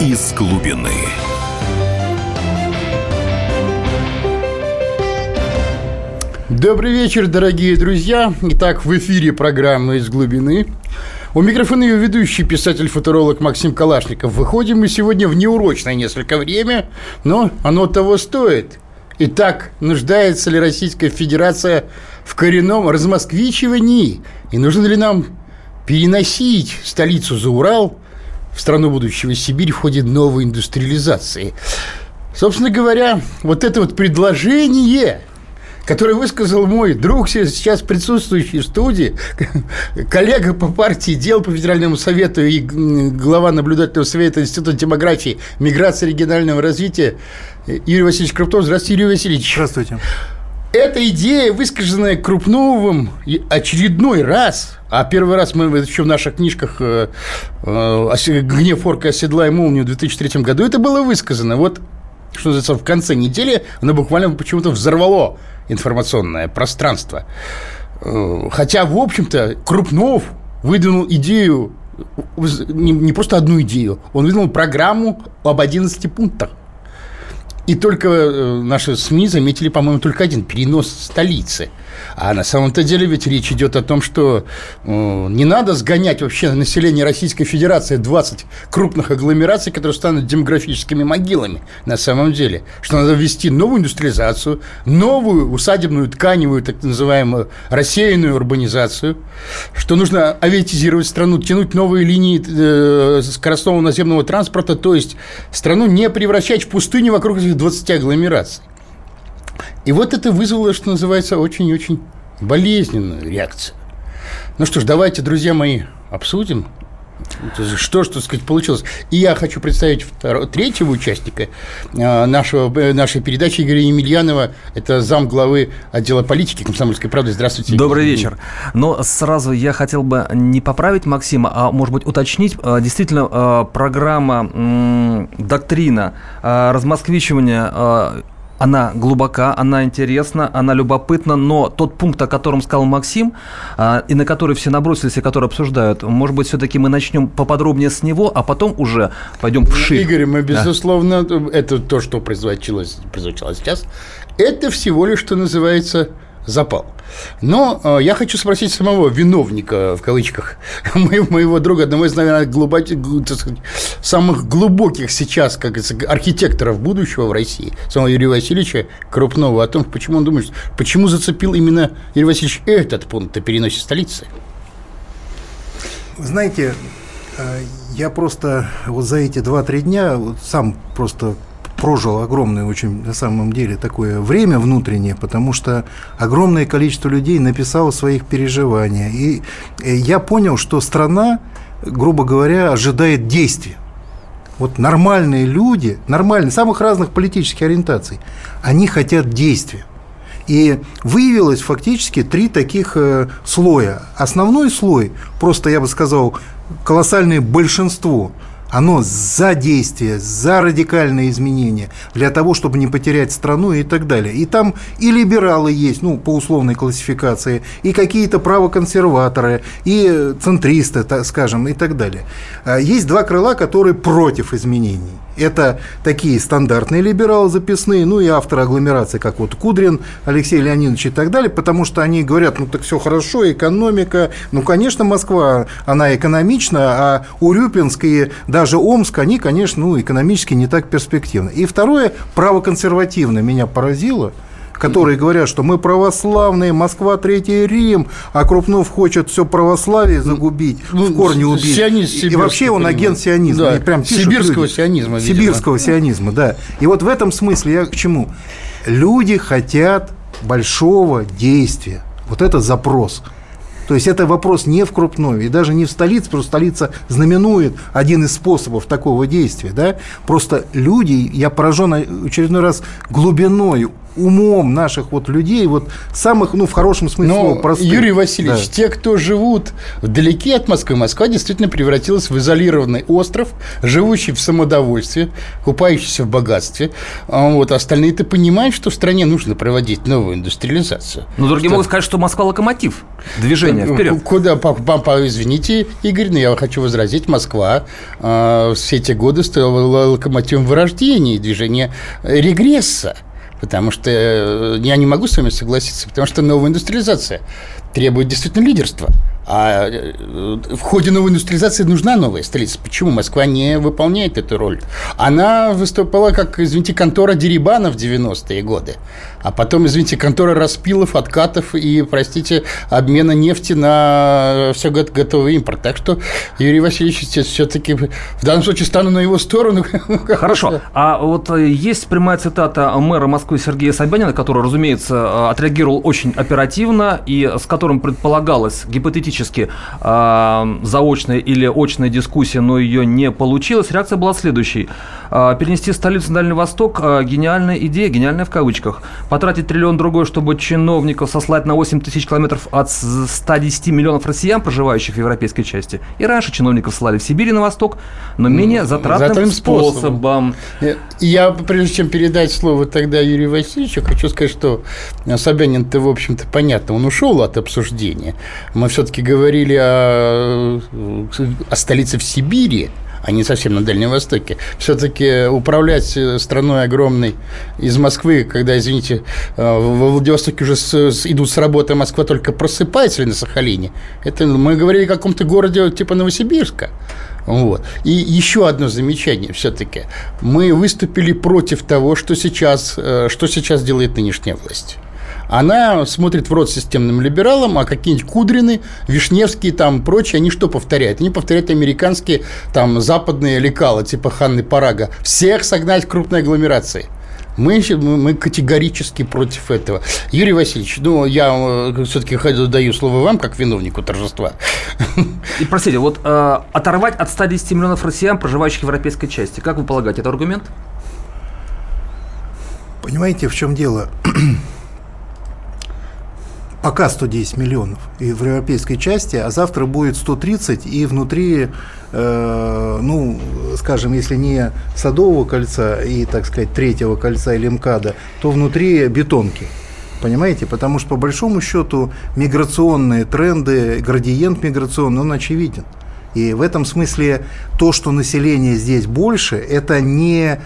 из глубины. Добрый вечер, дорогие друзья. Итак, в эфире программа «Из глубины». У микрофона ее ведущий писатель-футуролог Максим Калашников. Выходим мы сегодня в неурочное несколько время, но оно того стоит. Итак, нуждается ли Российская Федерация в коренном размосквичивании? И нужно ли нам переносить столицу за Урал в страну будущего Сибирь в ходе новой индустриализации? Собственно говоря, вот это вот предложение который высказал мой друг, сейчас присутствующий в студии, коллега по партии дел по Федеральному совету и глава наблюдательного совета Института демографии, миграции регионального развития Юрий Васильевич Круптов. Здравствуйте, Юрий Васильевич. Здравствуйте. Эта идея, высказанная Крупновым очередной раз, а первый раз мы еще в наших книжках э, э, «Гнев орка оседлай молнию» в 2003 году, это было высказано. Вот что называется, в конце недели оно буквально почему-то взорвало информационное пространство. Э, хотя, в общем-то, Крупнов выдвинул идею, не просто одну идею, он выдвинул программу об 11 пунктах. И только э, наши СМИ заметили, по-моему, только один – перенос столицы. А на самом-то деле ведь речь идет о том, что э, не надо сгонять вообще население Российской Федерации 20 крупных агломераций, которые станут демографическими могилами на самом деле. Что надо ввести новую индустриализацию, новую усадебную тканевую, так называемую, рассеянную урбанизацию, что нужно авиатизировать страну, тянуть новые линии э, скоростного наземного транспорта, то есть страну не превращать в пустыню вокруг этих 20 агломераций. И вот это вызвало, что называется, очень-очень болезненную реакцию. Ну что ж, давайте, друзья мои, обсудим, что, что сказать, получилось. И я хочу представить второго, третьего участника э, нашего, э, нашей передачи Игоря Емельянова. Это зам главы отдела политики комсомольской правды. Здравствуйте. Добрый вечер. Но сразу я хотел бы не поправить Максима, а, может быть, уточнить. Э, действительно, программа «Доктрина» размосквичивания она глубока, она интересна, она любопытна, но тот пункт, о котором сказал Максим, а, и на который все набросились, и который обсуждают, может быть, все-таки мы начнем поподробнее с него, а потом уже пойдем вширь. Игорь, мы, безусловно, да. это то, что производилось, производилось сейчас, это всего лишь, что называется, запал. Но э, я хочу спросить самого виновника, в кавычках, моего, друга, одного из, наверное, глубок, самых глубоких сейчас, как архитекторов будущего в России, самого Юрия Васильевича Крупного, о том, почему он думает, почему зацепил именно Юрий Васильевич этот пункт о переносе столицы. Знаете, э, я просто вот за эти 2-3 дня вот сам просто прожил огромное очень на самом деле такое время внутреннее, потому что огромное количество людей написало своих переживаний. И э, я понял, что страна, грубо говоря, ожидает действия. Вот нормальные люди, нормальные, самых разных политических ориентаций, они хотят действия. И выявилось фактически три таких э, слоя. Основной слой, просто я бы сказал, колоссальное большинство – оно за действие, за радикальные изменения, для того, чтобы не потерять страну и так далее. И там и либералы есть, ну, по условной классификации, и какие-то правоконсерваторы, и центристы, так скажем, и так далее. А есть два крыла, которые против изменений. Это такие стандартные либералы записные, ну и авторы агломерации, как вот Кудрин, Алексей Леонидович и так далее, потому что они говорят, ну так все хорошо, экономика, ну, конечно, Москва, она экономична, а Урюпинск и даже Омск, они, конечно, ну, экономически не так перспективны. И второе, правоконсервативно меня поразило – которые говорят, что мы православные, Москва Третий Рим, а Крупнов хочет все православие загубить, ну, в корне убить. Сионист, и вообще он агент сионизма. Да, прям сибирского люди. сионизма. Видимо. Сибирского сионизма, да. И вот в этом смысле я к чему? Люди хотят большого действия. Вот это запрос. То есть это вопрос не в Крупнове и даже не в столице, что столица знаменует один из способов такого действия. Да? Просто люди, я поражен очередной раз глубиной умом наших вот людей, вот самых, ну, в хорошем смысле Но, слова, простых. Юрий Васильевич, Да. те, кто живут вдалеке от Москвы, Москва действительно превратилась в изолированный остров, живущий в самодовольстве, купающийся в богатстве. А Вот остальные-то понимают, что в стране нужно проводить новую индустриализацию. Но другие Что- могут сказать, что Москва локомотив движения вперед. Куда, по- по- по- извините, Игорь, но я хочу возразить, Москва э, все эти годы стала локомотивом вырождения и движения э, регресса. Потому что э, я не могу с вами согласиться, потому что новая индустриализация требует действительно лидерства. А э, в ходе новой индустриализации нужна новая столица. Почему Москва не выполняет эту роль? Она выступала как, извините, контора Дерибана в 90-е годы. А потом, извините, контора Распилов, откатов и, простите, обмена нефти на все готовый импорт. Так что Юрий Васильевич все-таки в данном случае стану на его сторону. Хорошо. А вот э, есть прямая цитата мэра Москвы Сергея Собянина, который, разумеется, э, отреагировал очень оперативно и с которым предполагалось гипотетически э, заочная или очная дискуссия, но ее не получилось. Реакция была следующей. Э, Перенести столицу на Дальний Восток э, – гениальная идея, гениальная в кавычках. Потратить триллион другой, чтобы чиновников сослать на 8 тысяч километров от с- 110 миллионов россиян, проживающих в европейской части. И раньше чиновников ссылали в Сибирь и на Восток, но менее затратным затратным способом. способом. Я, прежде чем передать слово тогда Юрию Васильевичу, хочу сказать, что Собянин-то, в общем-то, понятно, он ушел от обсуждения. Мы все-таки говорили о, о столице в Сибири, а не совсем на Дальнем Востоке. Все-таки управлять страной огромной из Москвы, когда, извините, во Владивостоке уже с, с, идут с работы, а Москва только просыпается на Сахалине. Это мы говорили о каком-то городе типа Новосибирска. Вот. И еще одно замечание все-таки. Мы выступили против того, что сейчас, э, что сейчас делает нынешняя власть. Она смотрит в рот системным либералам, а какие-нибудь Кудрины, Вишневские там прочие, они что повторяют? Они повторяют американские там западные лекала, типа Ханны Парага. Всех согнать в крупной агломерации. Мы, мы категорически против этого. Юрий Васильевич, ну, я все-таки даю слово вам, как виновнику торжества. И, простите, вот э, оторвать от 110 миллионов россиян, проживающих в европейской части, как вы полагаете, это аргумент? Понимаете, в чем дело? Пока 110 миллионов и в европейской части, а завтра будет 130 и внутри, э, ну, скажем, если не Садового кольца и, так сказать, третьего кольца или МКАДа, то внутри бетонки. Понимаете? Потому что, по большому счету, миграционные тренды, градиент миграционный, он очевиден. И в этом смысле то, что население здесь больше, это не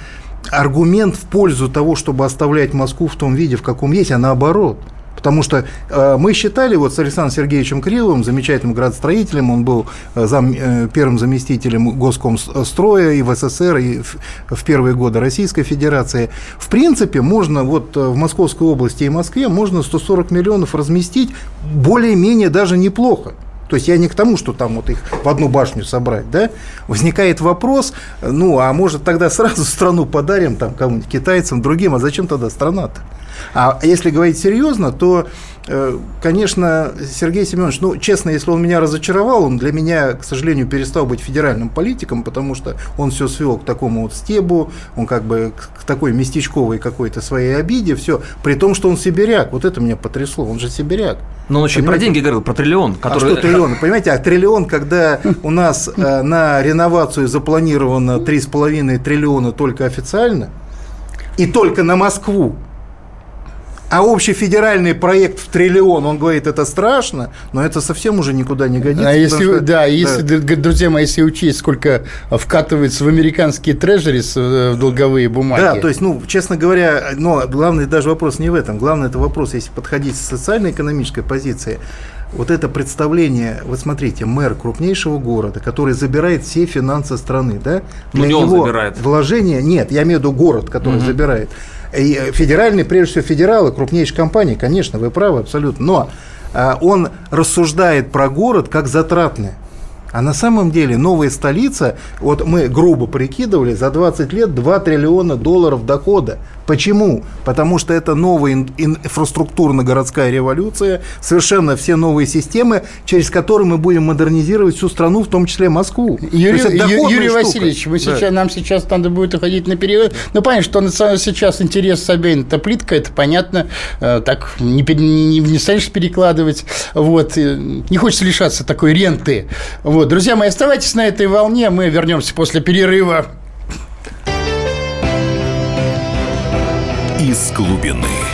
аргумент в пользу того, чтобы оставлять Москву в том виде, в каком есть, а наоборот. Потому что э, мы считали вот с Александром Сергеевичем Кривым, замечательным градостроителем, он был зам, э, первым заместителем Госкомстроя и в СССР, и в, в первые годы Российской Федерации. В принципе, можно вот в Московской области и Москве можно 140 миллионов разместить более-менее даже неплохо. То есть я не к тому, что там вот их в одну башню собрать, да? Возникает вопрос, ну, а может тогда сразу страну подарим там кому-нибудь китайцам, другим, а зачем тогда страна-то? А если говорить серьезно, то, конечно, Сергей Семенович, ну, честно, если он меня разочаровал, он для меня, к сожалению, перестал быть федеральным политиком, потому что он все свел к такому вот стебу, он как бы к такой местечковой какой-то своей обиде, все, при том, что он сибиряк, вот это меня потрясло, он же сибиряк. Но он еще и про деньги говорил, про триллион. Который... А что триллион? Понимаете, а триллион, когда у нас э, на реновацию запланировано 3,5 триллиона только официально, и только на Москву, а общий федеральный проект в триллион, он говорит, это страшно, но это совсем уже никуда не годится. А если, что, да, если, да. друзья мои, если учесть, сколько вкатывается в американские трежерис в долговые бумаги. Да, то есть, ну, честно говоря, но главный даже вопрос не в этом. Главный это вопрос, если подходить с социально-экономической позиции, вот это представление, вот смотрите, мэр крупнейшего города, который забирает все финансы страны, да? Для ну, него забирает. Вложение, нет, я имею в виду город, который угу. забирает. И федеральный, прежде всего, федералы, крупнейшие компании, конечно, вы правы абсолютно, но а, он рассуждает про город как затратный. А на самом деле новая столица, вот мы грубо прикидывали, за 20 лет 2 триллиона долларов дохода. Почему? Потому что это новая инфраструктурно-городская революция, совершенно все новые системы, через которые мы будем модернизировать всю страну, в том числе Москву. Юрий, Юрий Васильевич, мы да. сейчас, нам сейчас надо будет уходить на период. Ну, понятно, что сейчас интерес Собянина – это плитка, это понятно, э, так не, не, не станешь перекладывать. Вот. Не хочется лишаться такой ренты. Вот. Друзья мои, оставайтесь на этой волне, мы вернемся после перерыва. из глубины.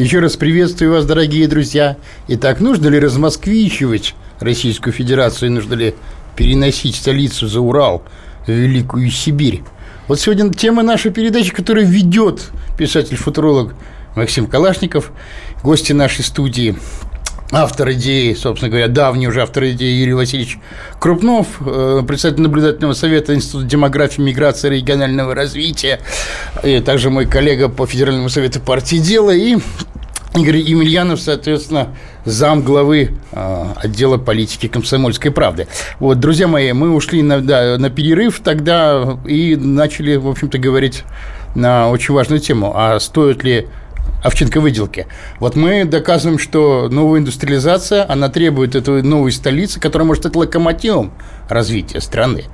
Еще раз приветствую вас, дорогие друзья. Итак, нужно ли размосквичивать Российскую Федерацию, нужно ли переносить столицу за Урал в Великую Сибирь? Вот сегодня тема нашей передачи, которую ведет писатель-футуролог Максим Калашников, гости нашей студии, автор идеи, собственно говоря, давний уже автор идеи Юрий Васильевич Крупнов, э, председатель наблюдательного совета Института демографии, миграции и регионального развития, и также мой коллега по Федеральному совету партии «Дело», и Игорь Емельянов, соответственно, зам главы э, отдела политики комсомольской правды. Вот, друзья мои, мы ушли на, да, на перерыв тогда и начали, в общем-то, говорить на очень важную тему. А стоит ли Овчинка. Вот мы доказываем, что новая индустриализация, она требует этой новой столицы, которая может стать локомотивом развития страны.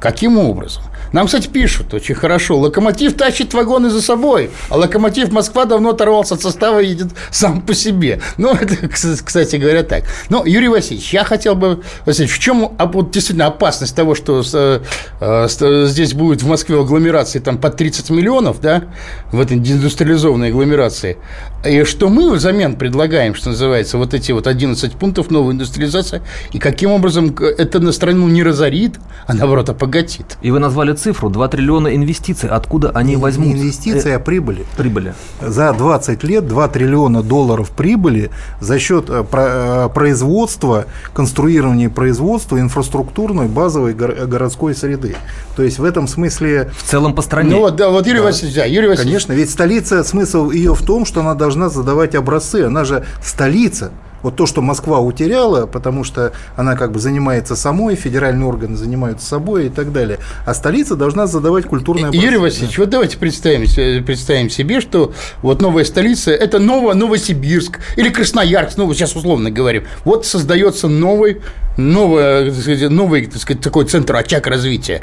Каким образом? Нам, кстати, пишут очень хорошо. Локомотив тащит вагоны за собой, а локомотив Москва давно оторвался от состава и едет сам по себе. Ну, это, кстати говоря, так. Но, Юрий Васильевич, я хотел бы... Васильевич, в чем вот, действительно опасность того, что э, здесь будет в Москве агломерации там по 30 миллионов, да, в этой индустриализованной агломерации, и что мы взамен предлагаем, что называется, вот эти вот 11 пунктов новой индустриализации, и каким образом это на страну не разорит, а наоборот обогатит. И вы назвали цифру 2 триллиона инвестиций. Откуда они возьмут? Не инвестиции, а прибыли. Прибыли. За 20 лет 2 триллиона долларов прибыли за счет э, э, производства, конструирования производства инфраструктурной базовой городской среды. То есть в этом смысле... В целом по стране. Ну вот, да, вот Юрий да. Васильевич, да, Юрий Васильевич. Конечно, ведь столица, смысл ее в том, что она должна задавать образцы. Она же столица. Вот то, что Москва утеряла, потому что она как бы занимается самой, федеральные органы занимаются собой и так далее, а столица должна задавать культурное Юрий Васильевич, вот давайте представим, представим себе, что вот новая столица – это ново, Новосибирск или Красноярск, ну, сейчас условно говорим. Вот создается новый, новый, новый так сказать, такой центр очаг развития.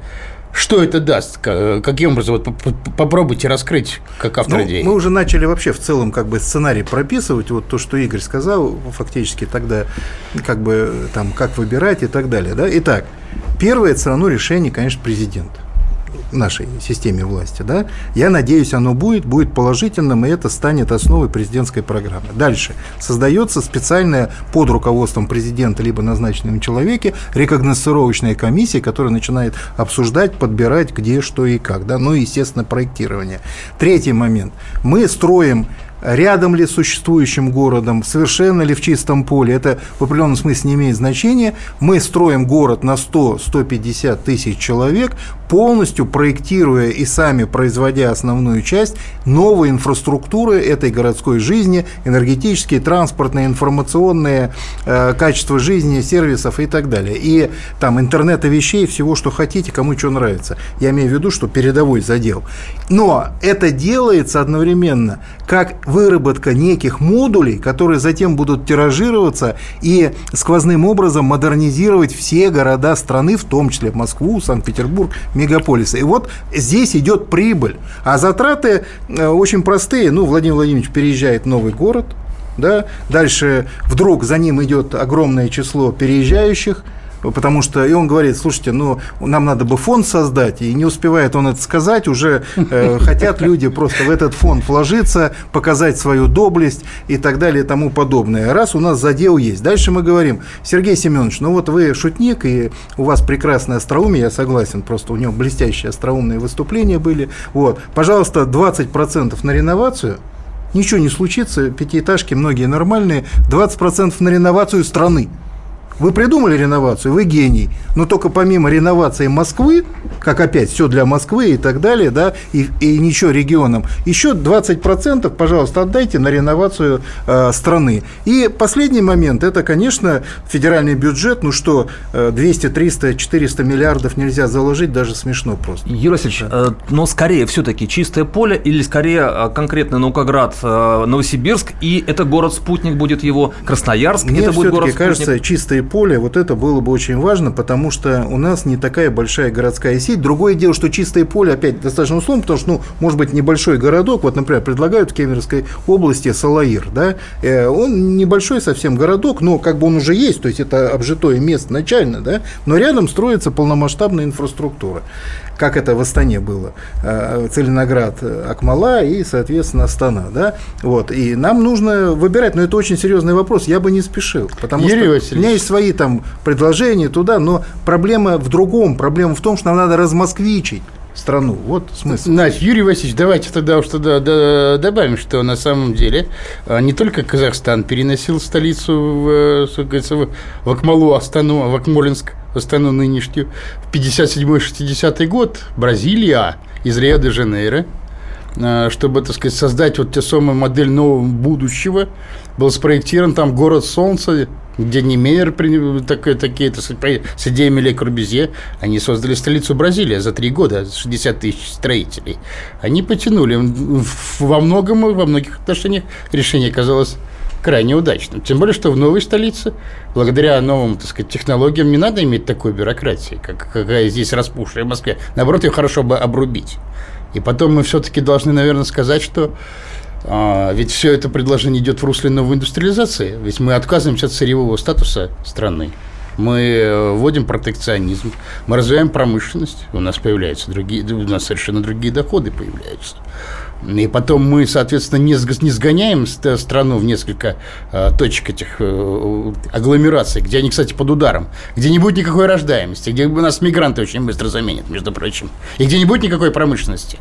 Что это даст? Каким образом? Вот попробуйте раскрыть, как автор ну, идеи. Мы уже начали вообще в целом как бы сценарий прописывать. Вот то, что Игорь сказал, фактически тогда как бы там как выбирать и так далее. Да? Итак, первое это все равно решение, конечно, президента нашей системе власти, да, я надеюсь, оно будет, будет положительным, и это станет основой президентской программы. Дальше. Создается специальная под руководством президента либо назначенным человеке рекогносцировочная комиссия, которая начинает обсуждать, подбирать, где, что и как, да, ну и, естественно, проектирование. Третий момент. Мы строим рядом ли с существующим городом, совершенно ли в чистом поле, это в определенном смысле не имеет значения. Мы строим город на 100-150 тысяч человек, полностью проектируя и сами производя основную часть новой инфраструктуры этой городской жизни, энергетические, транспортные, информационные, э, качество жизни, сервисов и так далее. И там интернета вещей, всего, что хотите, кому что нравится. Я имею в виду, что передовой задел. Но это делается одновременно как выработка неких модулей, которые затем будут тиражироваться и сквозным образом модернизировать все города страны, в том числе Москву, Санкт-Петербург, мегаполисы. И вот здесь идет прибыль. А затраты э, очень простые. Ну, Владимир Владимирович переезжает в новый город, да, дальше вдруг за ним идет огромное число переезжающих, потому что, и он говорит, слушайте, ну, нам надо бы фонд создать, и не успевает он это сказать, уже э, хотят люди просто в этот фонд вложиться, показать свою доблесть и так далее и тому подобное. Раз у нас задел есть. Дальше мы говорим, Сергей Семенович, ну вот вы шутник, и у вас прекрасное остроумие, я согласен, просто у него блестящие остроумные выступления были. Вот, пожалуйста, 20% на реновацию, ничего не случится, пятиэтажки многие нормальные, 20% на реновацию страны. Вы придумали реновацию, вы гений. Но только помимо реновации Москвы, как опять все для Москвы и так далее, да, и, и ничего регионам, еще 20%, пожалуйста, отдайте на реновацию э, страны. И последний момент, это, конечно, федеральный бюджет, ну что, 200, 300, 400 миллиардов нельзя заложить, даже смешно просто. Юрий Васильевич, э, но скорее все-таки чистое поле или скорее э, конкретно Наукоград, э, Новосибирск, и это город-спутник будет его, Красноярск, Мне это будет город-спутник? кажется, чистое поле, вот это было бы очень важно, потому что у нас не такая большая городская сеть. Другое дело, что чистое поле, опять, достаточно условно, потому что, ну, может быть, небольшой городок, вот, например, предлагают в Кемеровской области Салаир, да, э, он небольшой совсем городок, но как бы он уже есть, то есть это обжитое место начально, да, но рядом строится полномасштабная инфраструктура как это в Астане было. Э, Целиноград, э, Акмала и, соответственно, Астана. Да? Вот. И нам нужно выбирать, но это очень серьезный вопрос, я бы не спешил. Потому Юрий что Васильевич. у меня есть свои там предложения туда, но проблема в другом. Проблема в том, что нам надо размосквичить страну. Вот смысл. Значит, Юрий Васильевич, давайте тогда уж тогда добавим, что на самом деле а, не только Казахстан переносил столицу в, в, в Акмалу, Астану, в Акмолинск, Астану нынешнюю, в 57-60 год Бразилия из Рио-де-Жанейро, а, чтобы, так сказать, создать вот те самые модель нового будущего, был спроектирован там город Солнца, где Немейер, такие, такие так сказать, с идеями Ле Корбюзье, они создали столицу Бразилии за три года, 60 тысяч строителей. Они потянули. Во многом, во многих отношениях решение оказалось крайне удачным. Тем более, что в новой столице, благодаря новым так сказать, технологиям, не надо иметь такой бюрократии, как, какая здесь распухшая в Москве. Наоборот, ее хорошо бы обрубить. И потом мы все-таки должны, наверное, сказать, что а, ведь все это предложение идет в русле новой индустриализации. Ведь мы отказываемся от сырьевого статуса страны. Мы э, вводим протекционизм, мы развиваем промышленность, у нас появляются другие, у нас совершенно другие доходы появляются. И потом мы, соответственно, не, не сгоняем страну в несколько э, точек этих э, агломераций, где они, кстати, под ударом, где не будет никакой рождаемости, где нас мигранты очень быстро заменят, между прочим, и где не будет никакой промышленности.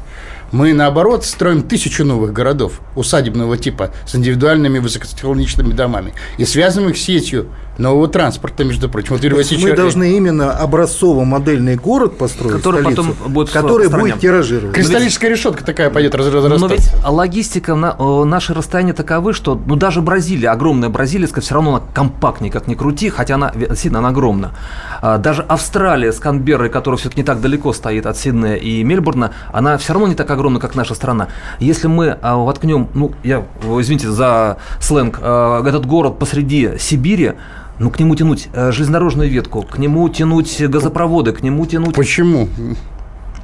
Мы, наоборот, строим тысячу новых городов усадебного типа с индивидуальными высокотехнологичными домами и связываем их сетью нового транспорта, между прочим. Вот, Васильевич, мы должны именно образцово-модельный город построить, который столицу, потом будет который будет тиражировать. Кристаллическая решетка такая пойдет разрастаться. Но ведь логистика на наши расстояния таковы, что ну, даже Бразилия, огромная бразилийская, все равно она компактнее, как ни крути, хотя она сильно она огромна. А, даже Австралия с Канберрой, которая все-таки не так далеко стоит от Сиднея и Мельбурна, она все равно не так огромна, как наша страна. Если мы а, воткнем, ну, я, извините за сленг, а, этот город посреди Сибири, ну, к нему тянуть э, железнодорожную ветку, к нему тянуть газопроводы, к нему тянуть... Почему?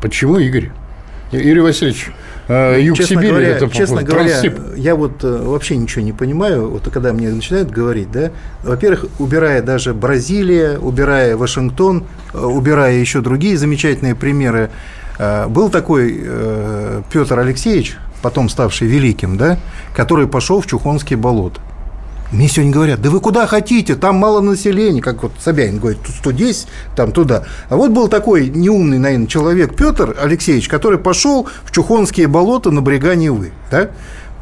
Почему, Игорь? Юрий Васильевич, э, юг честно Сибири говоря, это честно говоря, я вот э, вообще ничего не понимаю, вот когда мне начинают говорить, да, во-первых, убирая даже Бразилия, убирая Вашингтон, убирая еще другие замечательные примеры, был такой Петр Алексеевич, потом ставший великим, да, который пошел в Чухонские болота. Мне сегодня говорят, да вы куда хотите, там мало населения, как вот Собянин говорит, тут 110, там туда. А вот был такой неумный, наверное, человек Петр Алексеевич, который пошел в Чухонские болота на брега Невы. Да?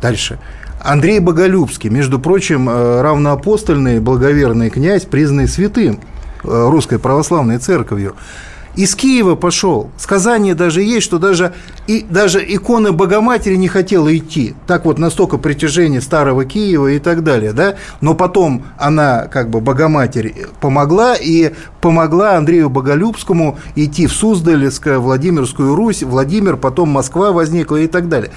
Дальше. Андрей Боголюбский, между прочим, э, равноапостольный благоверный князь, признанный святым э, русской православной церковью из Киева пошел. Сказание даже есть, что даже, и, даже икона Богоматери не хотела идти. Так вот, настолько притяжение старого Киева и так далее. Да? Но потом она, как бы, Богоматерь помогла, и помогла Андрею Боголюбскому идти в Суздальскую, Владимирскую Русь, Владимир, потом Москва возникла и так далее.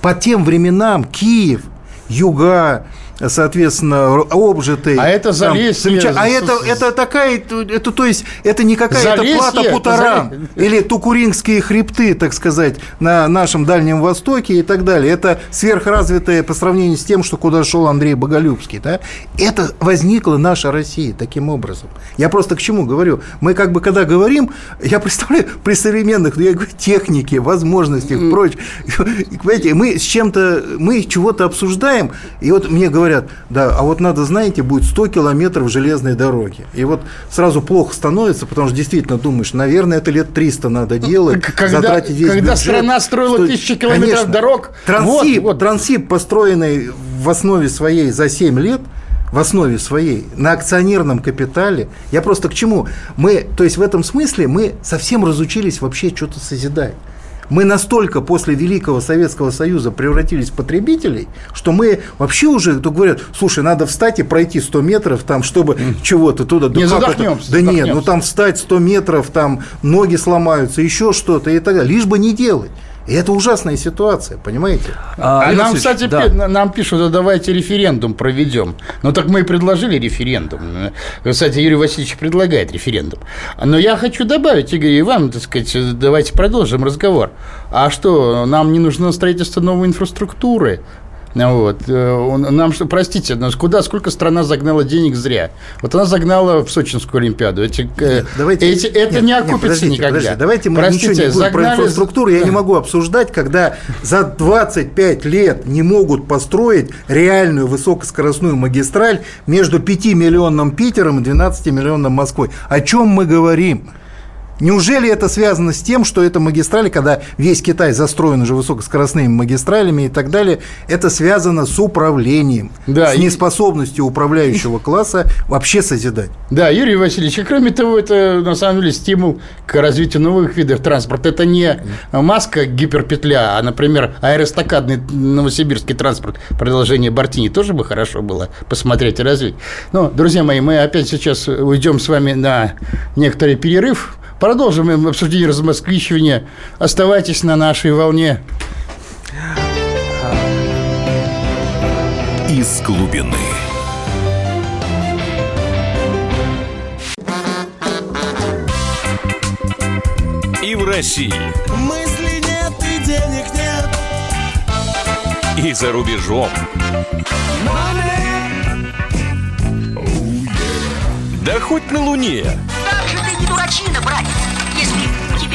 По тем временам Киев, юга, соответственно, обжитый. А это Залесье. Там, а это, это такая, это, то есть, это не какая-то плата Путаран или Тукуринские хребты, так сказать, на нашем Дальнем Востоке и так далее. Это сверхразвитое по сравнению с тем, что куда шел Андрей Боголюбский. Да? Это возникла наша Россия таким образом. Я просто к чему говорю? Мы как бы, когда говорим, я представляю, при современных, ну, я говорю, технике, возможностях, прочее, понимаете, мы с чем-то, мы чего-то обсуждаем, и вот мне говорят, да, а вот надо, знаете, будет 100 километров железной дороги. И вот сразу плохо становится, потому что действительно думаешь, наверное, это лет 300 надо делать, Когда, затратить весь когда бюджет. страна строила Что- тысячи километров Конечно. дорог, Трансип, вот, вот. Трансип, построенный в основе своей за 7 лет, в основе своей, на акционерном капитале. Я просто к чему? Мы, то есть в этом смысле мы совсем разучились вообще что-то созидать. Мы настолько после Великого Советского Союза превратились в потребителей, что мы вообще уже, то говорят, слушай, надо встать и пройти 100 метров, там, чтобы чего-то туда. Не как это? задохнемся, Да нет, задохнемся. ну там встать 100 метров, там ноги сломаются, еще что-то и так далее. Лишь бы не делать. И это ужасная ситуация, понимаете? А, Алексей нам, кстати, да. нам пишут, да давайте референдум проведем. Ну, так мы и предложили референдум. Кстати, Юрий Васильевич предлагает референдум. Но я хочу добавить, Игорь, и вам, так сказать, давайте продолжим разговор. А что, нам не нужно строительство новой инфраструктуры? Вот. э, Нам что, простите, но куда, сколько страна загнала денег зря? Вот она загнала в Сочинскую Олимпиаду. Эти, э, Давайте, эти- это нет, не нет, окупится подождите, никогда. подождите, давайте мы Простите, ничего не будем про инфраструктуру. Я не могу обсуждать, когда за 25 лет не могут построить реальную высокоскоростную магистраль между 5-миллионным Питером и 12-миллионным Москвой. О чем мы говорим? Неужели это связано с тем, что эта магистраль, когда весь Китай застроен уже высокоскоростными магистралями и так далее, это связано с управлением, Да, с и- неспособностью управляющего класса вообще созидать? Да, Юрий Васильевич, и кроме того, это на самом деле стимул к развитию новых видов транспорта. Это не маска гиперпетля, а, например, аэростакадный новосибирский транспорт, продолжение Бартини, тоже бы хорошо было посмотреть и развить. Но, друзья мои, мы опять сейчас уйдем с вами на некоторый перерыв. Продолжим обсуждение размосквичивания. Оставайтесь на нашей волне. Из глубины. И в России, Мысли нет и денег нет. и за рубежом. Да хоть на Луне. Как же ты не дурачина, у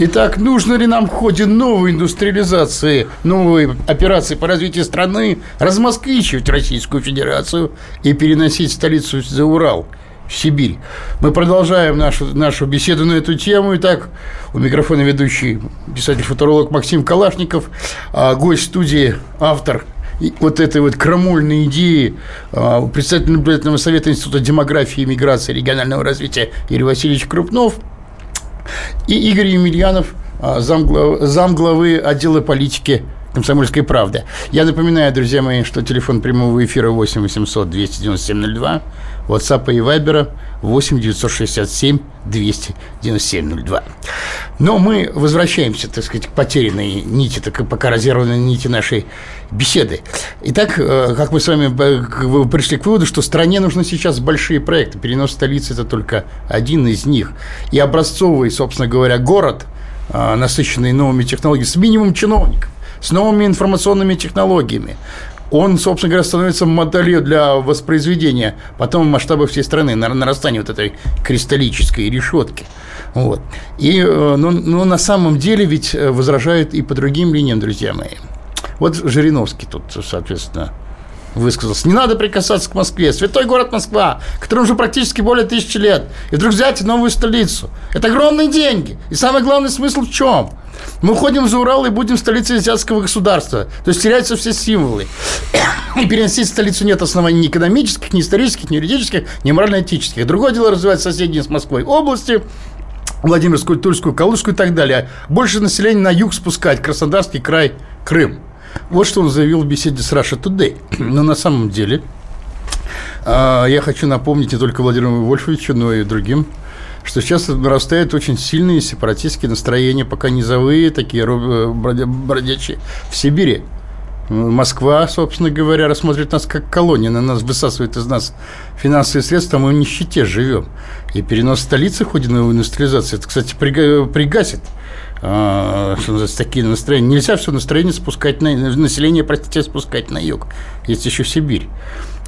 Итак, нужно ли нам в ходе новой индустриализации, новой операции по развитию страны размосквичивать Российскую Федерацию и переносить столицу за Урал? в Сибирь. Мы продолжаем нашу, нашу беседу на эту тему. Итак, у микрофона ведущий писатель-футуролог Максим Калашников, а гость студии, автор и вот этой вот крамольной идеи а, председатель наблюдательного совета Института демографии и миграции регионального развития Юрий Васильевич Крупнов – и Игорь Емельянов, а, замглав- замглавы отдела политики «Комсомольской правды». Я напоминаю, друзья мои, что телефон прямого эфира 8 800 297 02, WhatsApp и Viber 8 967 297 02. Но мы возвращаемся, так сказать, к потерянной нити, так и пока разорванной нити нашей беседы. Итак, э, как мы с вами пришли к выводу, что стране нужны сейчас большие проекты. Перенос столицы – это только один из них. И образцовый, собственно говоря, город, э, насыщенный новыми технологиями, с минимум чиновников, с новыми информационными технологиями, он, собственно говоря, становится моделью для воспроизведения потом масштаба всей страны, на- нарастания вот этой кристаллической решетки. Вот. И, э, но, но на самом деле ведь э, возражают и по другим линиям, друзья мои. Вот Жириновский тут, соответственно, высказался. Не надо прикасаться к Москве. Святой город Москва, которому уже практически более тысячи лет. И вдруг взять новую столицу. Это огромные деньги. И самый главный смысл в чем? Мы уходим за Урал и будем столицей азиатского государства. То есть теряются все символы. И переносить столицу нет оснований ни экономических, ни исторических, ни юридических, ни морально-этических. Другое дело развивать соседние с Москвой области, Владимирскую, Тульскую, Калужскую и так далее. Больше населения на юг спускать, Краснодарский край, Крым. Вот что он заявил в беседе с Russia Today. Но на самом деле а, я хочу напомнить не только Владимиру Вольфовичу, но и другим, что сейчас нарастают очень сильные сепаратистские настроения, пока низовые, такие э, бродячие, в Сибири. Москва, собственно говоря, рассмотрит нас как колония, на нас высасывает из нас финансовые средства, мы в нищете живем. И перенос столицы в ходе новой индустриализации, это, кстати, пригасит а, что называется, такие настроения. Нельзя все настроение спускать на население, простите, спускать на юг. Есть еще Сибирь.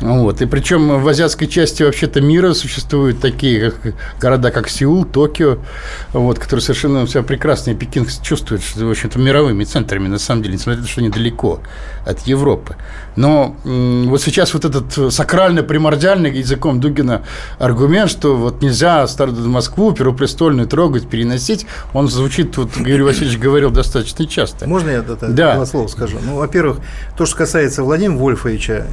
Вот. И причем в азиатской части вообще-то мира существуют такие как, города, как Сеул, Токио, вот, которые совершенно себя прекрасно, и Пекин чувствует, что, в общем-то, мировыми центрами, на самом деле, несмотря на то, что они далеко от Европы. Но вот сейчас вот этот сакрально-примордиальный языком Дугина аргумент, что вот нельзя старую Москву, Первопрестольную трогать, переносить, он звучит, вот Юрий Васильевич говорил достаточно часто. Можно я это да. два слова скажу? Ну, во-первых, то, что касается Владимира Вольфовича,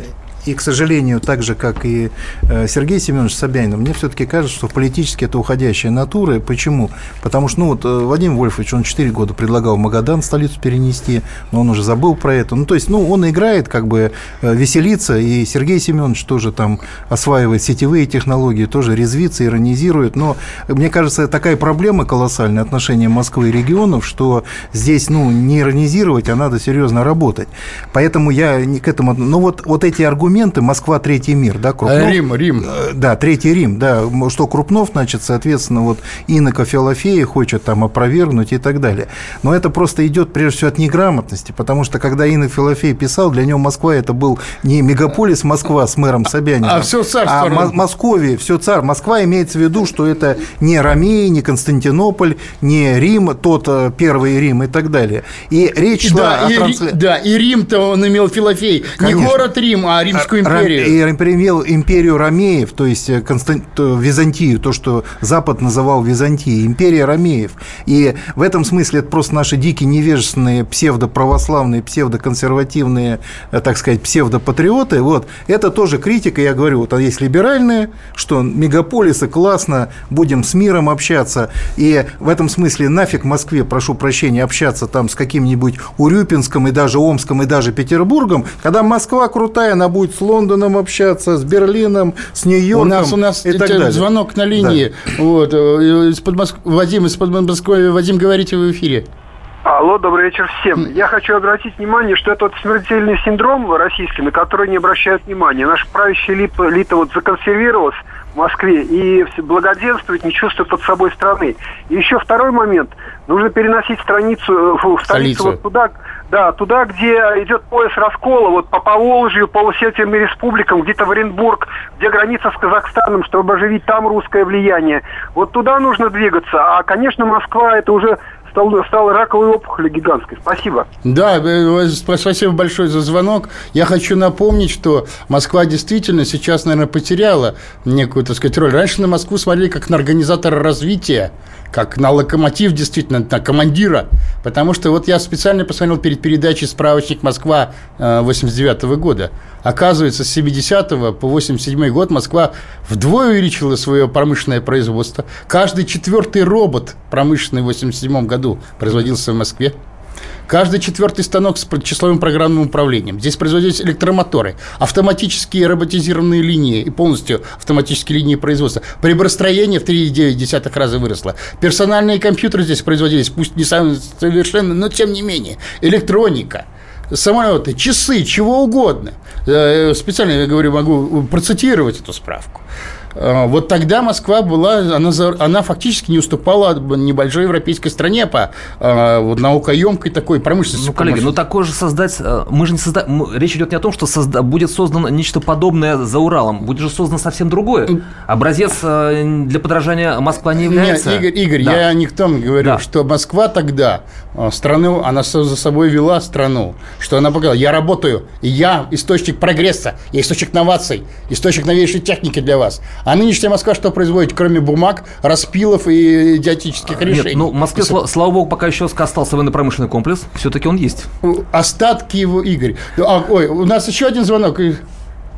и, к сожалению, так же, как и э, Сергей Семенович Собянин, мне все-таки кажется, что политически это уходящая натура. Почему? Потому что, ну вот, э, Владимир Вольфович, он 4 года предлагал Магадан столицу перенести, но он уже забыл про это. Ну, то есть, ну, он играет, как бы э, веселится, и Сергей Семенович тоже там осваивает сетевые технологии, тоже резвится, иронизирует. Но, мне кажется, такая проблема колоссальная отношения Москвы и регионов, что здесь, ну, не иронизировать, а надо серьезно работать. Поэтому я не к этому... Ну, вот, вот эти аргументы аргументы Москва третий мир, да, Крупнов. Э, Рим, Рим. Э, да, третий Рим, да, что Крупнов, значит, соответственно, вот Инока Филофея хочет там опровергнуть и так далее. Но это просто идет прежде всего от неграмотности, потому что когда Инок Филофей писал, для него Москва это был не мегаполис Москва с мэром Собяниным, а все царство. А Московия, все царь. Москва имеется в виду, что это не Ромея, не Константинополь, не Рим, тот э, первый Рим и так далее. И речь шла да, о трансля... Да, и Рим-то он имел Филофей. Конечно. Не город Рим, а Римская Римскую империю. Имел империю Ромеев, то есть э, Констант... Византию, то, что Запад называл Византией, империя Ромеев. И в этом смысле это просто наши дикие невежественные псевдоправославные, псевдоконсервативные, э, так сказать, псевдопатриоты. Вот. Это тоже критика, я говорю, вот есть либеральные, что мегаполисы классно, будем с миром общаться. И в этом смысле нафиг Москве, прошу прощения, общаться там с каким-нибудь Урюпинском и даже Омском и даже Петербургом, когда Москва крутая, она будет с Лондоном общаться, с Берлином, с Нью-Йорком. У нас, у нас и так далее. звонок на линии. Да. Вот, э, из-под Моск... Вадим из-под Москвы. Вадим, говорите в эфире. Алло, добрый вечер всем. Я хочу обратить внимание, что это вот смертельный синдром российский, на который не обращают внимания. Наша правящая элита, элита вот законсервировалась в Москве и благоденствует, не чувствует под собой страны. И еще второй момент. Нужно переносить страницу, э, в столицу, столицу. вот туда, да, туда, где идет пояс раскола, вот по Поволжью, по Осетиям и республикам, где-то в Оренбург, где граница с Казахстаном, чтобы оживить там русское влияние. Вот туда нужно двигаться. А, конечно, Москва это уже стал, стала раковой опухолью гигантской. Спасибо. Да, э, э, спасибо большое за звонок. Я хочу напомнить, что Москва действительно сейчас, наверное, потеряла некую, так сказать, роль. Раньше на Москву смотрели как на организатора развития, как на локомотив, действительно, на командира. Потому что вот я специально посмотрел перед передачей справочник Москва 89 э, -го года. Оказывается, с 70 по 87 год Москва вдвое увеличила свое промышленное производство. Каждый четвертый робот промышленный в 87 году производился в Москве. Каждый четвертый станок с числовым программным управлением. Здесь производились электромоторы, автоматические роботизированные линии и полностью автоматические линии производства. Приборостроение в 3,9 раза выросло. Персональные компьютеры здесь производились, пусть не совершенно, но тем не менее. Электроника самолеты, часы, чего угодно. Э, специально, я говорю, могу процитировать эту справку. Э, вот тогда Москва была, она, она фактически не уступала небольшой европейской стране по э, вот, наукоемкой такой промышленности. Ну, коллеги, ну такое же создать, э, мы же не создаем, речь идет не о том, что созда... будет создано нечто подобное за Уралом, будет же создано совсем другое. Образец для подражания Москва не является. Нет, Игорь, Игорь да. я не к тому говорю, да. что Москва тогда э, страну, она за собой вела страну, что она показала, я работаю, я источник прогресса, я источник новаций, источник новейшей техники для вас. А нынешняя Москва что производит, кроме бумаг, распилов и идиотических решений? Нет, ну в Москве, И слава богу, пока еще остался военно-промышленный комплекс. Все-таки он есть. Остатки его, Игорь. А, ой, у нас еще один звонок.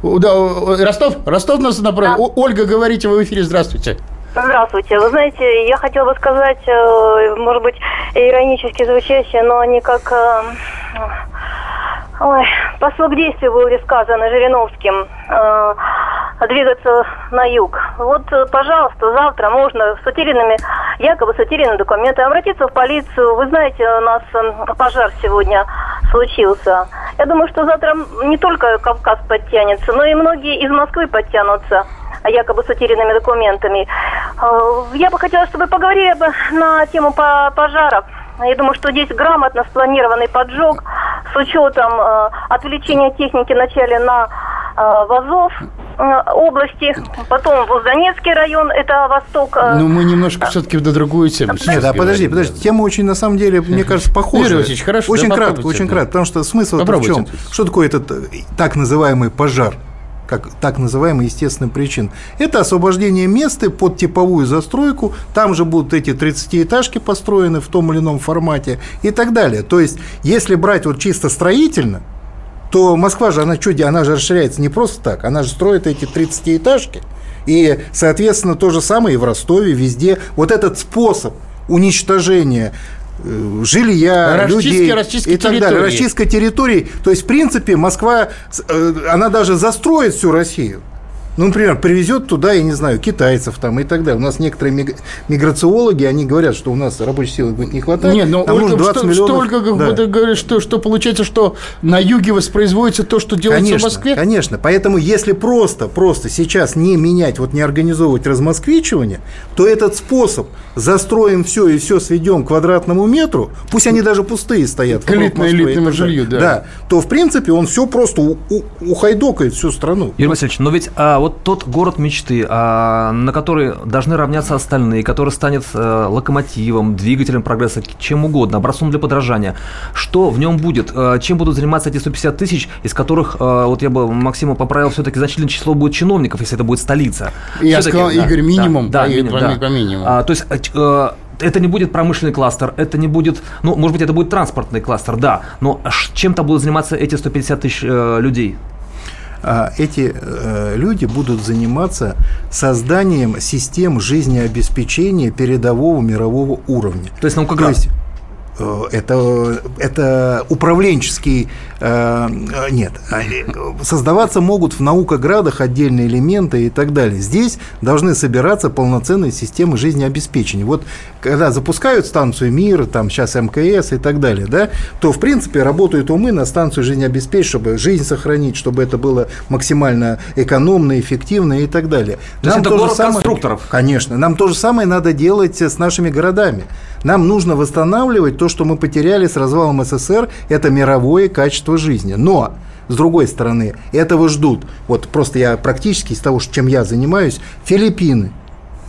Да, у- Ростов? Ростов нас направил. О- Ольга, говорите, вы в эфире, здравствуйте. Здравствуйте. Вы знаете, я хотела бы сказать, э, может быть, иронически звучащее, но не как... э, Ой, посыл к действию был сказано Жириновским э, двигаться на юг. Вот, пожалуйста, завтра можно с утерянными, якобы с утерянными документами обратиться в полицию. Вы знаете, у нас пожар сегодня случился. Я думаю, что завтра не только Кавказ подтянется, но и многие из Москвы подтянутся якобы с утерянными документами. Э, Я бы хотела, чтобы вы поговорили бы на тему по- пожаров. Я думаю, что здесь грамотно спланированный поджог с учетом э, отвлечения техники вначале на э, Вазов э, области, потом Воздонецкий район, это восток. Ну, мы немножко все-таки в другую тему Нет, а подожди, говорим, подожди. Тема очень, на самом деле, мне кажется, похожа. Юрий Васильевич, хорошо, Очень да, кратко, очень да. кратко. Потому что смысл в чем? Что такое этот так называемый пожар? Как так называемый естественным причин. Это освобождение места под типовую застройку, там же будут эти 30-этажки построены в том или ином формате и так далее. То есть, если брать вот чисто строительно, то Москва же, она что, она же расширяется не просто так, она же строит эти 30-этажки, и, соответственно, то же самое и в Ростове, везде. Вот этот способ уничтожения жилья, Расчистки, людей расчистки и так далее, территории. расчистка территорий. То есть, в принципе, Москва, э, она даже застроит всю Россию. Ну, например, привезет туда, я не знаю, китайцев там и так далее. У нас некоторые миг- миграциологи, они говорят, что у нас рабочей силы будет не хватает. Нет, но Ольга, нужно 20 что, миллионов. что Ольга Да. вот говорит, что, что получается, что на юге воспроизводится то, что делается Конечно, в Москве? конечно. Поэтому, если просто, просто сейчас не менять, вот не организовывать размосквичивание, то этот способ застроим все и все сведем к квадратному метру, пусть они даже пустые стоят. К элитному жилью, да. Да, то, в принципе, он все просто ухайдокает всю страну. Юрий Васильевич, но ведь а, вот тот город мечты, а, на который должны равняться остальные, который станет э, локомотивом, двигателем прогресса, чем угодно, образцом для подражания, что в нем будет? Э, чем будут заниматься эти 150 тысяч, из которых, э, вот я бы Максима поправил, все-таки значительное число будет чиновников, если это будет столица? Я сказал, Игорь, минимум, Да, по- минимум, по- да. по минимуму. А, то есть э, это не будет промышленный кластер, это не будет, ну, может быть, это будет транспортный кластер, да, но чем-то будут заниматься эти 150 тысяч э, людей? А эти э, люди будут заниматься созданием систем жизнеобеспечения передового мирового уровня. То есть То есть э, это, это управленческий... э, э, нет. э, Создаваться могут в наукоградах отдельные элементы и так далее. Здесь должны собираться полноценные системы жизнеобеспечения. Вот когда запускают станцию МИР, там сейчас МКС и так далее, да, то, в принципе, работают умы на станцию жизнеобеспечения, чтобы жизнь сохранить, чтобы это было максимально экономно, эффективно и так далее. То есть это то город самое- конструкторов. Конечно. Нам то же самое надо делать с нашими городами. Нам нужно восстанавливать то, что мы потеряли с развалом СССР, это мировое качество жизни. Но, с другой стороны, этого ждут, вот просто я практически из того, чем я занимаюсь, Филиппины.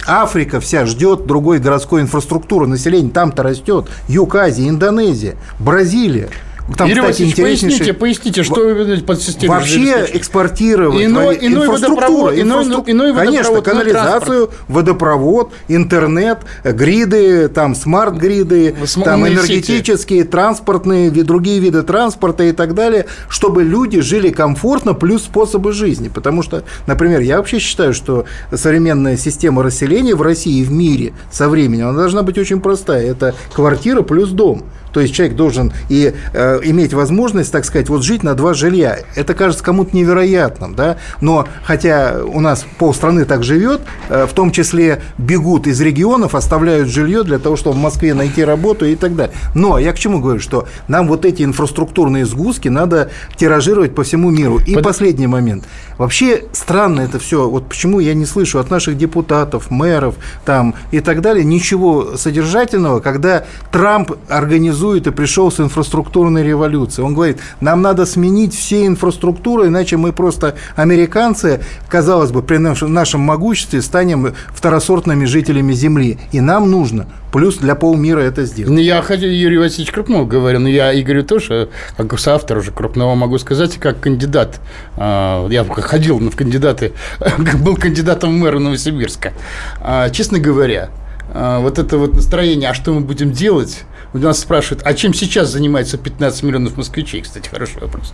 Африка вся ждет другой городской инфраструктуры, население там-то растет. Юг Азии, Индонезия, Бразилия. Там, Юрий кстати, интереснейший- поясните, поясните, что вы имеете под системой Вообще экспортировать Иной- иной инфраструктуру, водопровод, иной- инфраструк- иной конечно, водопровод, иной канализацию, водопровод, интернет, э, гриды, там смарт-гриды, См- там энергетические, транспортные, ви- другие виды транспорта и так далее, чтобы люди жили комфортно, плюс способы жизни. Потому что, например, я вообще считаю, что современная система расселения в России и в мире со временем, она должна быть очень простая. Это квартира плюс дом. То есть человек должен и э, иметь возможность, так сказать, вот жить на два жилья. Это кажется кому-то невероятным, да. Но хотя у нас полстраны так живет, э, в том числе бегут из регионов, оставляют жилье для того, чтобы в Москве найти работу и так далее. Но я к чему говорю, что нам вот эти инфраструктурные сгустки надо тиражировать по всему миру. И Под- последний момент. Вообще странно это все. Вот почему я не слышу от наших депутатов, мэров там и так далее ничего содержательного, когда Трамп организует организует и пришел с инфраструктурной революцией. Он говорит, нам надо сменить все инфраструктуры, иначе мы просто американцы, казалось бы, при нашем могуществе станем второсортными жителями Земли. И нам нужно Плюс для полмира это сделать. Ну, я хочу, Юрий Васильевич Крупнов говорю, но я Игорю тоже, как соавтор уже Крупного могу сказать, как кандидат. А, я ходил в кандидаты, был кандидатом мэра Новосибирска. А, честно говоря, вот это вот настроение, а что мы будем делать? У нас спрашивают, а чем сейчас занимается 15 миллионов москвичей? Кстати, хороший вопрос.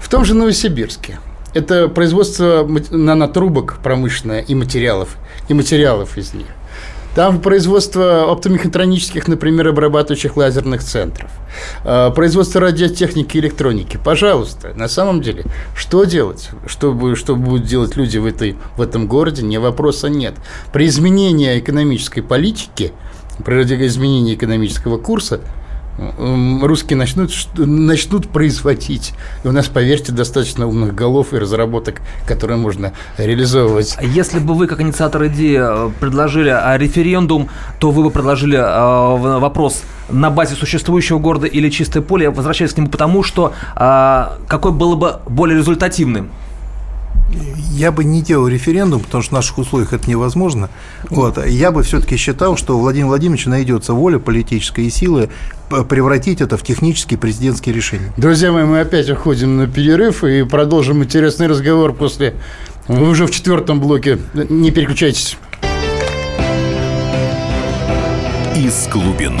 В том же Новосибирске. Это производство нанотрубок промышленное и материалов, и материалов из них. Там производство оптомехатронических, например, обрабатывающих лазерных центров. А, производство радиотехники электроники. Пожалуйста, на самом деле, что делать? Что, что будут делать люди в, этой, в этом городе? Не вопроса нет. При изменении экономической политики, при изменении экономического курса, русские начнут, начнут производить. И у нас, поверьте, достаточно умных голов и разработок, которые можно реализовывать. Если бы вы, как инициатор идеи, э, предложили а, референдум, то вы бы предложили э, вопрос на базе существующего города или чистое поле, возвращаясь к нему потому, что э, какой было бы более результативным? Я бы не делал референдум, потому что в наших условиях это невозможно. Вот. Я бы все-таки считал, что у Владимира Владимировича найдется воля политическая и силы превратить это в технические президентские решения. Друзья мои, мы опять уходим на перерыв и продолжим интересный разговор после... Вы уже в четвертом блоке. Не переключайтесь. Из глубины.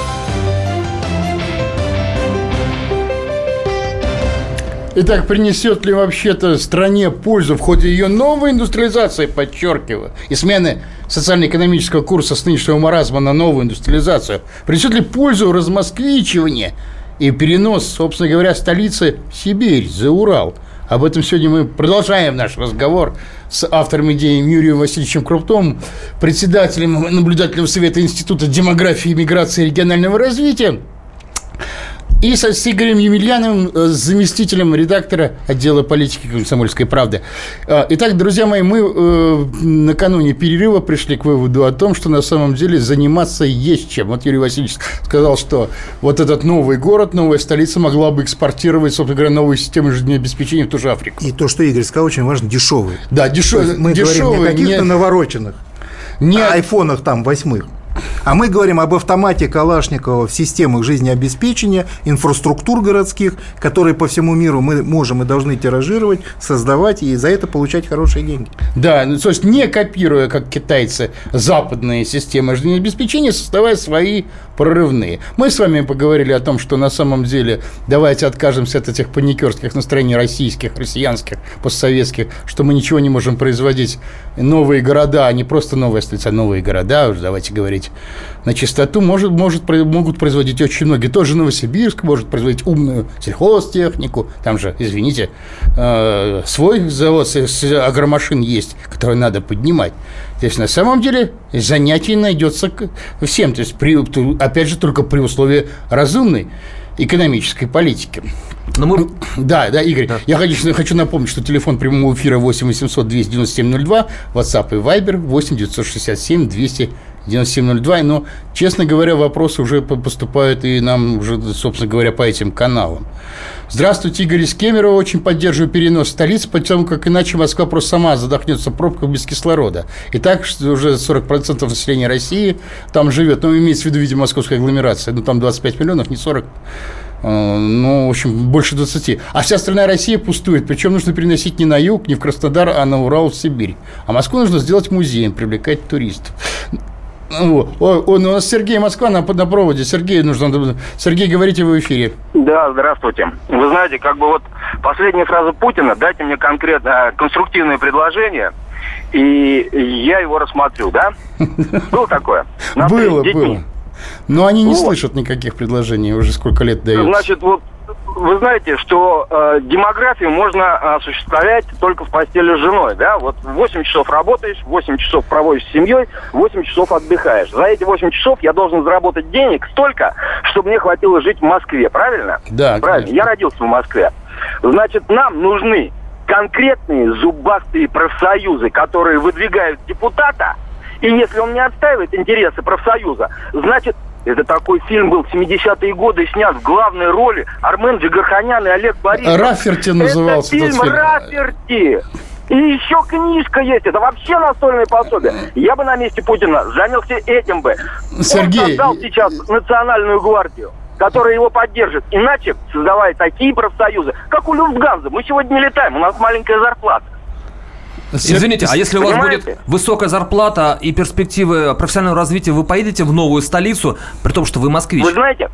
Итак, принесет ли вообще-то стране пользу в ходе ее новой индустриализации, подчеркиваю, и смены социально-экономического курса с нынешнего маразма на новую индустриализацию? Принесет ли пользу размосквичивание и перенос, собственно говоря, столицы в Сибирь, за Урал? Об этом сегодня мы продолжаем наш разговор с автором идеи Юрием Васильевичем Круптом, председателем наблюдательного совета Института демографии, миграции и регионального развития и со, с Игорем Емельяновым, э, заместителем редактора отдела политики «Комсомольской правды». А, итак, друзья мои, мы э, накануне перерыва пришли к выводу о том, что на самом деле заниматься есть чем. Вот Юрий Васильевич сказал, что вот этот новый город, новая столица могла бы экспортировать, собственно говоря, новые системы жизнеобеспечения в ту же Африку. И то, что Игорь сказал, очень важно, дешевые. Да, дешевые. Мы дешевые, говорим не о каких-то не... навороченных, не... а айфонах там восьмых. А мы говорим об автомате Калашникова в системах жизнеобеспечения, инфраструктур городских, которые по всему миру мы можем и должны тиражировать, создавать и за это получать хорошие деньги. Да, ну, то есть не копируя, как китайцы, западные системы жизнеобеспечения, создавая свои прорывные. Мы с вами поговорили о том, что на самом деле давайте откажемся от этих паникерских настроений российских, россиянских, постсоветских, что мы ничего не можем производить. Новые города, а не просто новые столицы, а новые города, уже давайте говорить на чистоту, может, может, могут производить очень многие. Тоже Новосибирск может производить умную сельхозтехнику. Там же, извините, э, свой завод с агромашин есть, который надо поднимать. То есть, на самом деле, занятий найдется всем. То есть, при, опять же, только при условии разумной экономической политики. Но мы... Да, да, Игорь, да. я хочу, хочу напомнить, что телефон прямого эфира 8 800 297 02, WhatsApp и Viber 8 967 200 9702. Но, честно говоря, вопросы уже поступают и нам уже, собственно говоря, по этим каналам. Здравствуйте, Игорь из Кемерово. Очень поддерживаю перенос столицы, потому как иначе Москва просто сама задохнется в пробках без кислорода. И так уже 40% населения России там живет. Ну, имеется в виду, видимо, московская агломерация. Ну, там 25 миллионов, не 40 э, ну, в общем, больше 20. А вся остальная Россия пустует. Причем нужно переносить не на юг, не в Краснодар, а на Урал, в Сибирь. А Москву нужно сделать музеем, привлекать туристов. О, у нас Сергей Москва на, на проводе. Сергей нужно. Сергей, говорите вы в эфире. Да, здравствуйте. Вы знаете, как бы вот последняя фраза Путина, дайте мне конкретно конструктивное предложение, и я его рассмотрю, да? Было такое? Было, было. Но они не слышат никаких предложений, уже сколько лет дают. Значит, вот вы знаете, что э, демографию можно осуществлять только в постели с женой, да? Вот 8 часов работаешь, 8 часов проводишь с семьей, 8 часов отдыхаешь. За эти 8 часов я должен заработать денег столько, чтобы мне хватило жить в Москве, правильно? Да, Правильно. конечно. Я родился в Москве. Значит, нам нужны конкретные зубастые профсоюзы, которые выдвигают депутата, и если он не отстаивает интересы профсоюза, значит, это такой фильм был в 70-е годы, снят в главной роли Армен Джигарханян и Олег Борисов. Раферти назывался это фильм фильм. Раферти. И еще книжка есть, это вообще настольное пособие. Я бы на месте Путина занялся этим бы. Сергей, Он создал сейчас национальную гвардию которая его поддержит. Иначе, создавая такие профсоюзы, как у Люфтганза, мы сегодня не летаем, у нас маленькая зарплата. Извините, а если у вас Понимаете? будет высокая зарплата и перспективы профессионального развития, вы поедете в новую столицу, при том, что вы москвич? Вы знаете,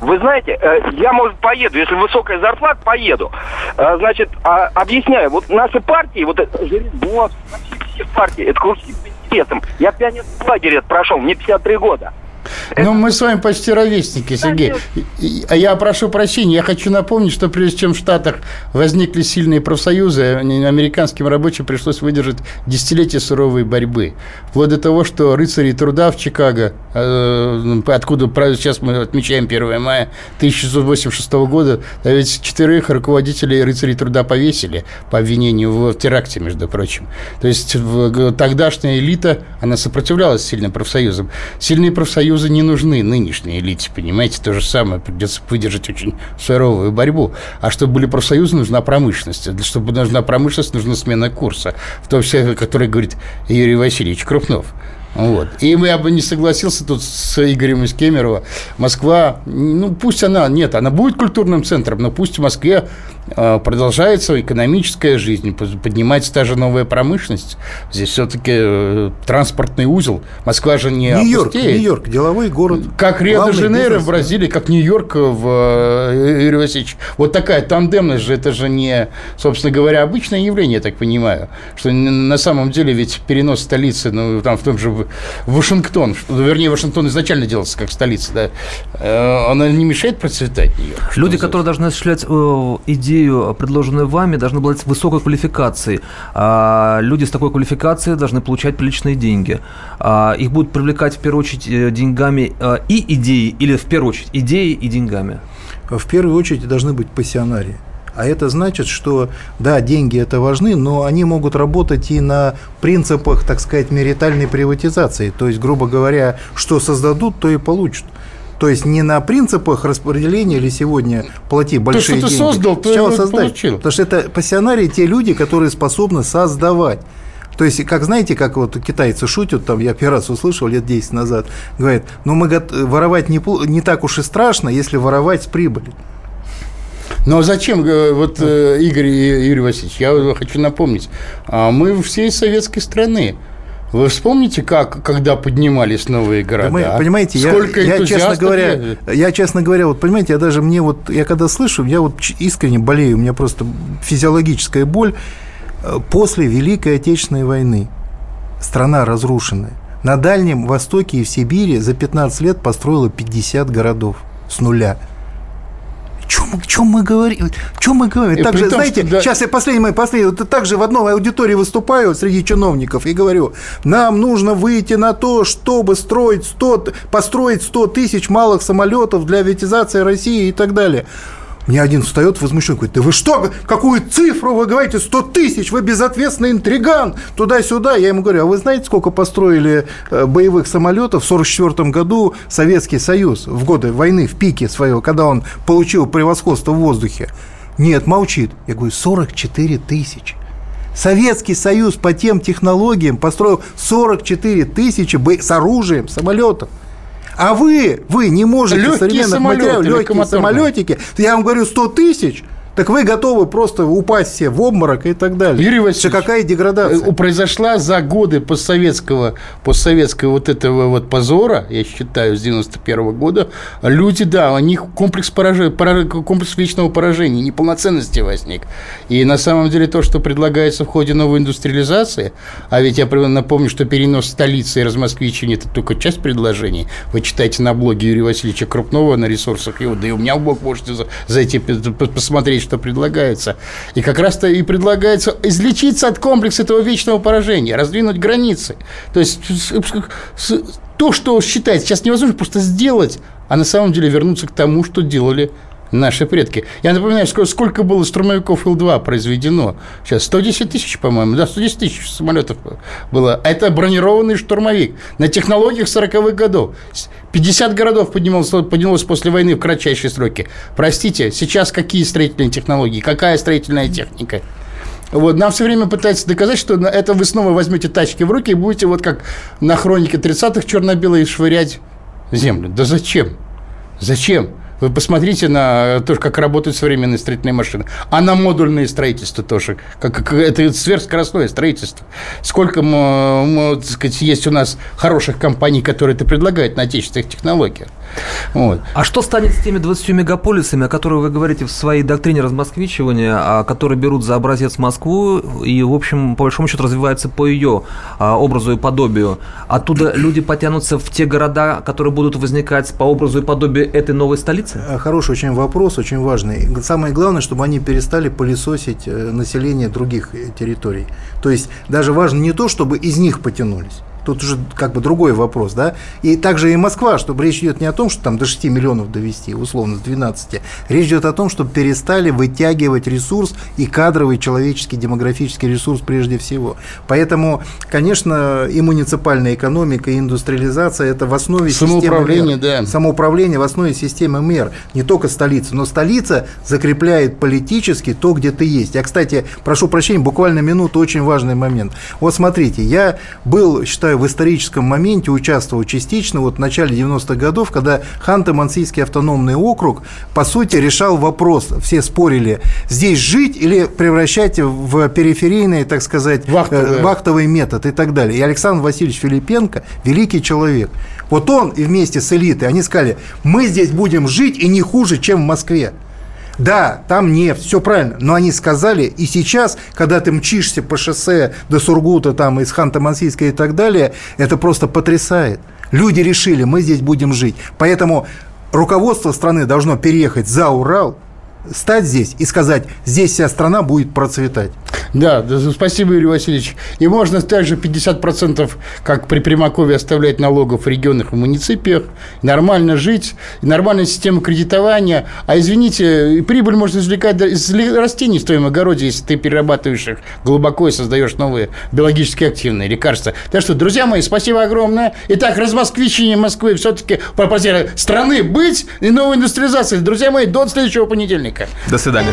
вы знаете, э, я, может, поеду, если высокая зарплата, поеду. Э, Значит, а, объясняю, вот наши партии, вот это все партии, это кружки по интересам. Я лагере это прошел, мне 53 года. Ну, мы с вами почти ровесники, Сергей. А я прошу прощения, я хочу напомнить, что прежде чем в Штатах возникли сильные профсоюзы, американским рабочим пришлось выдержать десятилетия суровой борьбы. Вплоть до того, что рыцари труда в Чикаго, э, откуда сейчас мы отмечаем 1 мая 1686 года, а ведь четверых руководителей рыцарей труда повесили по обвинению в теракте, между прочим. То есть тогдашняя элита, она сопротивлялась сильным профсоюзам. Сильные профсоюзы не нужны нынешней элите, понимаете? То же самое, придется выдержать очень суровую борьбу. А чтобы были профсоюзы, нужна промышленность. Для- Чтобы нужна промышленность, нужна смена курса. В том числе, о которой говорит Юрий Васильевич Крупнов. Вот. И я бы не согласился тут с Игорем из Кемерово. Москва, ну пусть она, нет, она будет культурным центром, но пусть в Москве э, продолжается экономическая жизнь, под- поднимается та же новая промышленность. Здесь все-таки э, транспортный узел. Москва же не Нью-Йорк. Нью-Йорк, деловой город. Как Рио-де-Жанейро в Бразилии, как Нью-Йорк в э, Васильевич. Вот такая тандемность же, это же не, собственно говоря, обычное явление, я так понимаю. Что на самом деле ведь перенос столицы, ну, там в том же в- Вашингтон, что- вернее, Вашингтон изначально делался как столица, да, э, она не мешает процветать Нью-Йорк. что Люди, которые должны осуществлять э, идею, предложенную вами, должны обладать высокой квалификацией. А люди с такой квалификацией должны получать приличные деньги. А их будут привлекать в первую очередь э, деньгами э, и идеей, или в первую очередь идеей и деньгами. В первую очередь должны быть пассионарии. А это значит, что да, деньги это важны, но они могут работать и на принципах, так сказать, меритальной приватизации. То есть, грубо говоря, что создадут, то и получат. То есть не на принципах распределения или сегодня плати большие что ты деньги. создал, то и Сначала создать. получил. Потому что это пассионарии те люди, которые способны создавать. То есть, как знаете, как вот китайцы шутят, там, я первый раз услышал лет 10 назад, говорят, ну мы воровать не, не так уж и страшно, если воровать с прибыли. Но зачем, э, вот э, Игорь и Юрий Васильевич, я хочу напомнить, а мы всей советской страны. Вы вспомните, как, когда поднимались новые города? Да мы- понимаете, я, Сколько я, честно энтузиастов говоря, я, честно говоря, вот понимаете, я даже мне вот, я когда слышу, я вот искренне болею, у меня просто физиологическая боль Э, после Великой Отечественной войны. Страна разрушенная. На Дальнем Востоке и в Сибири за 15 лет построила 50 городов с нуля. Чем мы, чем мы говорим? Чем мы говорим? Так же, том, знаете, что, да- сейчас я последний мой последний, вот также в одной аудитории выступаю среди чиновников и говорю, нам нужно выйти на то, чтобы строить 100, т- построить 100 тысяч малых самолетов для авиатизации России и так далее. Мне один встает возмущен, говорит, да вы что, какую цифру вы говорите, 100 тысяч, вы безответственный интриган, туда-сюда. Я ему говорю, а вы знаете, сколько построили э, боевых самолетов в 1944 году Советский Союз в годы войны, в пике своего, когда он получил превосходство в воздухе? Нет, молчит. Я говорю, 44 тысячи. Советский Союз по тем технологиям построил 44 тысячи с оружием самолетов. А вы, вы не можете Легкие современных материалов, легкие самолетики, я вам говорю 100 тысяч, Так вы готовы просто упасть все в обморок и так далее. Юрий Васильевич, Что какая деградация? э, Произошла за годы постсоветского, постсоветского вот этого вот позора, я считаю, с 91 года, люди, да, у них комплекс, поражения, комплекс вечного поражения, неполноценности возник. И на самом деле то, что предлагается в ходе новой индустриализации, а ведь я напомню, что перенос столицы и размосквичения – это только часть предложений. Вы читайте на блоге Юрия Васильевича Крупнова на ресурсах его, да и у меня в блог можете зайти посмотреть, что предлагается. И как раз-то и предлагается излечиться от комплекса этого вечного поражения, раздвинуть границы. То есть то, что считается сейчас невозможно просто сделать, а на самом деле вернуться к тому, что делали наши предки. Я напоминаю, сколько, сколько было штурмовиков Ил-2 произведено. Сейчас 110 тысяч, по-моему. Да, 110 тысяч самолетов было. А это бронированный штурмовик на технологиях 40-х годов. 50 городов поднималось, поднялось после войны в кратчайшие сроки. Простите, сейчас какие строительные технологии, какая строительная техника? Вот, нам все время пытаются доказать, что это вы снова возьмете тачки в руки и будете вот как на хронике 30-х черно-белые швырять землю. Да зачем? Зачем? Вы посмотрите на то, как работают современные строительные машины. А на модульное строительство тоже. Как, как, это сверхскоростное строительство. Сколько так сказать, есть у нас хороших компаний, которые это предлагают на отечественных технологиях. Вот. А что станет с теми 20 мегаполисами, о которых вы говорите в своей доктрине размосквичивания, а которые берут за образец Москву и, в общем, по большому счету развиваются по ее а, образу и подобию? Оттуда люди потянутся в те города, которые будут возникать по образу и подобию этой новой столицы? Э, хороший очень вопрос, очень важный. Самое главное, чтобы они перестали пылесосить э, население других э, территорий. То есть даже важно не то, чтобы из них потянулись, Тут уже как бы другой вопрос, да. И также и Москва, чтобы речь идет не о том, что там до 6 миллионов довести, условно, с 12. Речь идет о том, чтобы перестали вытягивать ресурс и кадровый, человеческий, демографический ресурс прежде всего. Поэтому, конечно, и муниципальная экономика, и индустриализация – это в основе Самоуправление, да. Самоуправление в основе системы мер. Не только столица, но столица закрепляет политически то, где ты есть. Я, кстати, прошу прощения, буквально минуту, очень важный момент. Вот смотрите, я был, считаю, в историческом моменте участвовал частично вот в начале 90-х годов, когда Ханты-Мансийский автономный округ, по сути, решал вопрос. Все спорили, здесь жить или превращать в периферийный, так сказать, вахтовый, э, вахтовый метод и так далее. И Александр Васильевич Филипенко, великий человек, вот он и вместе с элитой, они сказали, мы здесь будем жить и не хуже, чем в Москве. Да, там нефть, все правильно. Но они сказали, и сейчас, когда ты мчишься по шоссе до Сургута, там, из Ханты-Мансийска и так далее, это просто потрясает. Люди решили, мы здесь будем жить. Поэтому руководство страны должно переехать за Урал, стать здесь и сказать, здесь вся страна будет процветать. Да, спасибо, Юрий Васильевич. И можно также 50%, как при Примакове, оставлять налогов в регионах и муниципиях, нормально жить, нормальная система кредитования. А извините, прибыль можно извлекать из растений в твоем огороде, если ты перерабатываешь их глубоко и создаешь новые биологически активные лекарства. Так что, друзья мои, спасибо огромное. Итак, размосквичение Москвы все-таки пропозиция страны быть и новой индустриализации. Друзья мои, до следующего понедельника. До свидания